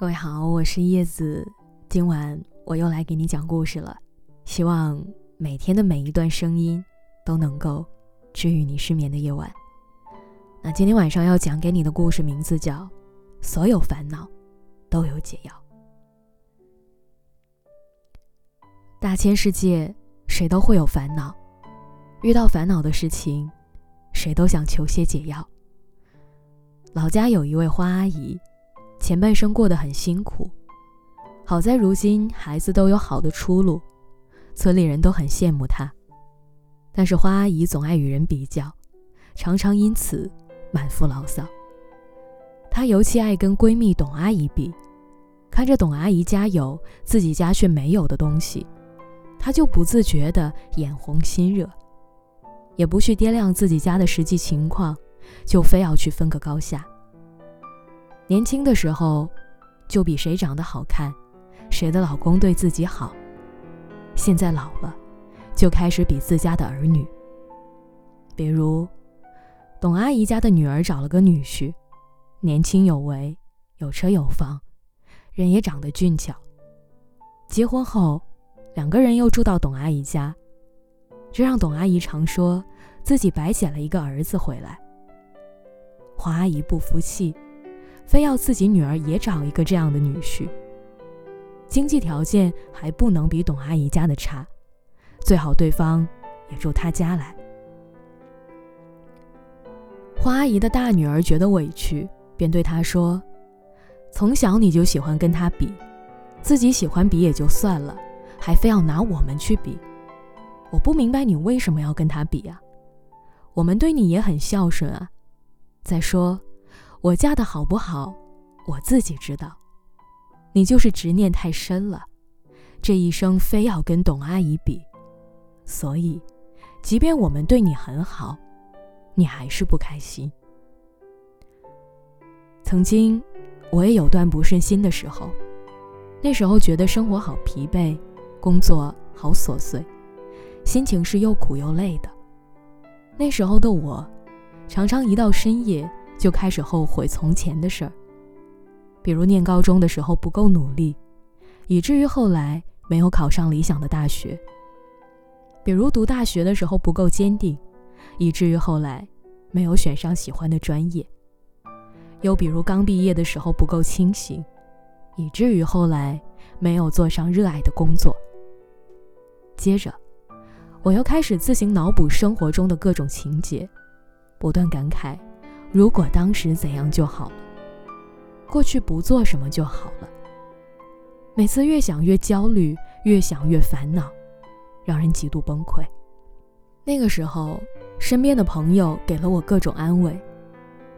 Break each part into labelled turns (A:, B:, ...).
A: 各位好，我是叶子，今晚我又来给你讲故事了。希望每天的每一段声音都能够治愈你失眠的夜晚。那今天晚上要讲给你的故事名字叫《所有烦恼都有解药》。大千世界，谁都会有烦恼，遇到烦恼的事情，谁都想求些解药。老家有一位花阿姨。前半生过得很辛苦，好在如今孩子都有好的出路，村里人都很羡慕她。但是花阿姨总爱与人比较，常常因此满腹牢骚。她尤其爱跟闺蜜董阿姨比，看着董阿姨家有自己家却没有的东西，她就不自觉地眼红心热，也不去掂量自己家的实际情况，就非要去分个高下。年轻的时候，就比谁长得好看，谁的老公对自己好。现在老了，就开始比自家的儿女。比如，董阿姨家的女儿找了个女婿，年轻有为，有车有房，人也长得俊俏。结婚后，两个人又住到董阿姨家，这让董阿姨常说自己白捡了一个儿子回来。黄阿姨不服气。非要自己女儿也找一个这样的女婿，经济条件还不能比董阿姨家的差，最好对方也住她家来。花阿姨的大女儿觉得委屈，便对她说：“从小你就喜欢跟他比，自己喜欢比也就算了，还非要拿我们去比，我不明白你为什么要跟他比啊？我们对你也很孝顺啊，再说。”我嫁的好不好，我自己知道。你就是执念太深了，这一生非要跟董阿姨比，所以，即便我们对你很好，你还是不开心。曾经，我也有段不顺心的时候，那时候觉得生活好疲惫，工作好琐碎，心情是又苦又累的。那时候的我，常常一到深夜。就开始后悔从前的事儿，比如念高中的时候不够努力，以至于后来没有考上理想的大学；比如读大学的时候不够坚定，以至于后来没有选上喜欢的专业；又比如刚毕业的时候不够清醒，以至于后来没有做上热爱的工作。接着，我又开始自行脑补生活中的各种情节，不断感慨。如果当时怎样就好了，过去不做什么就好了。每次越想越焦虑，越想越烦恼，让人极度崩溃。那个时候，身边的朋友给了我各种安慰，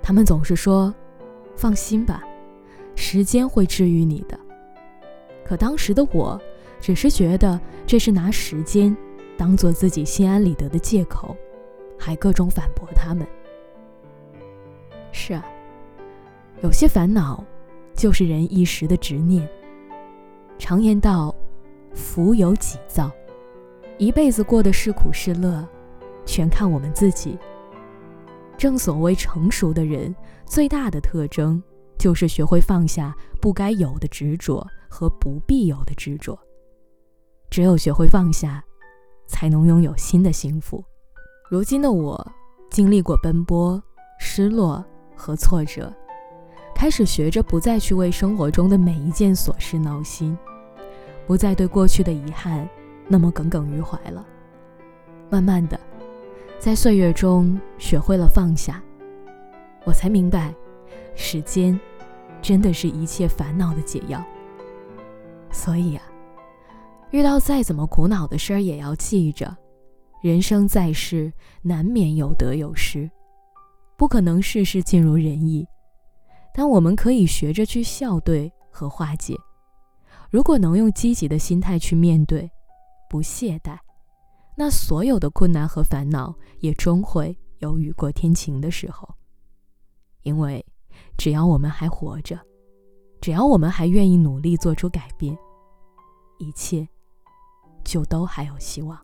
A: 他们总是说：“放心吧，时间会治愈你的。”可当时的我，只是觉得这是拿时间当做自己心安理得的借口，还各种反驳他们。是啊，有些烦恼，就是人一时的执念。常言道：“福有几造，一辈子过的是苦是乐，全看我们自己。”正所谓，成熟的人最大的特征，就是学会放下不该有的执着和不必有的执着。只有学会放下，才能拥有新的幸福。如今的我，经历过奔波、失落。和挫折，开始学着不再去为生活中的每一件琐事闹心，不再对过去的遗憾那么耿耿于怀了。慢慢的，在岁月中学会了放下，我才明白，时间真的是一切烦恼的解药。所以啊，遇到再怎么苦恼的事儿，也要记着，人生在世，难免有得有失。不可能事事尽如人意，但我们可以学着去笑对和化解。如果能用积极的心态去面对，不懈怠，那所有的困难和烦恼也终会有雨过天晴的时候。因为只要我们还活着，只要我们还愿意努力做出改变，一切就都还有希望。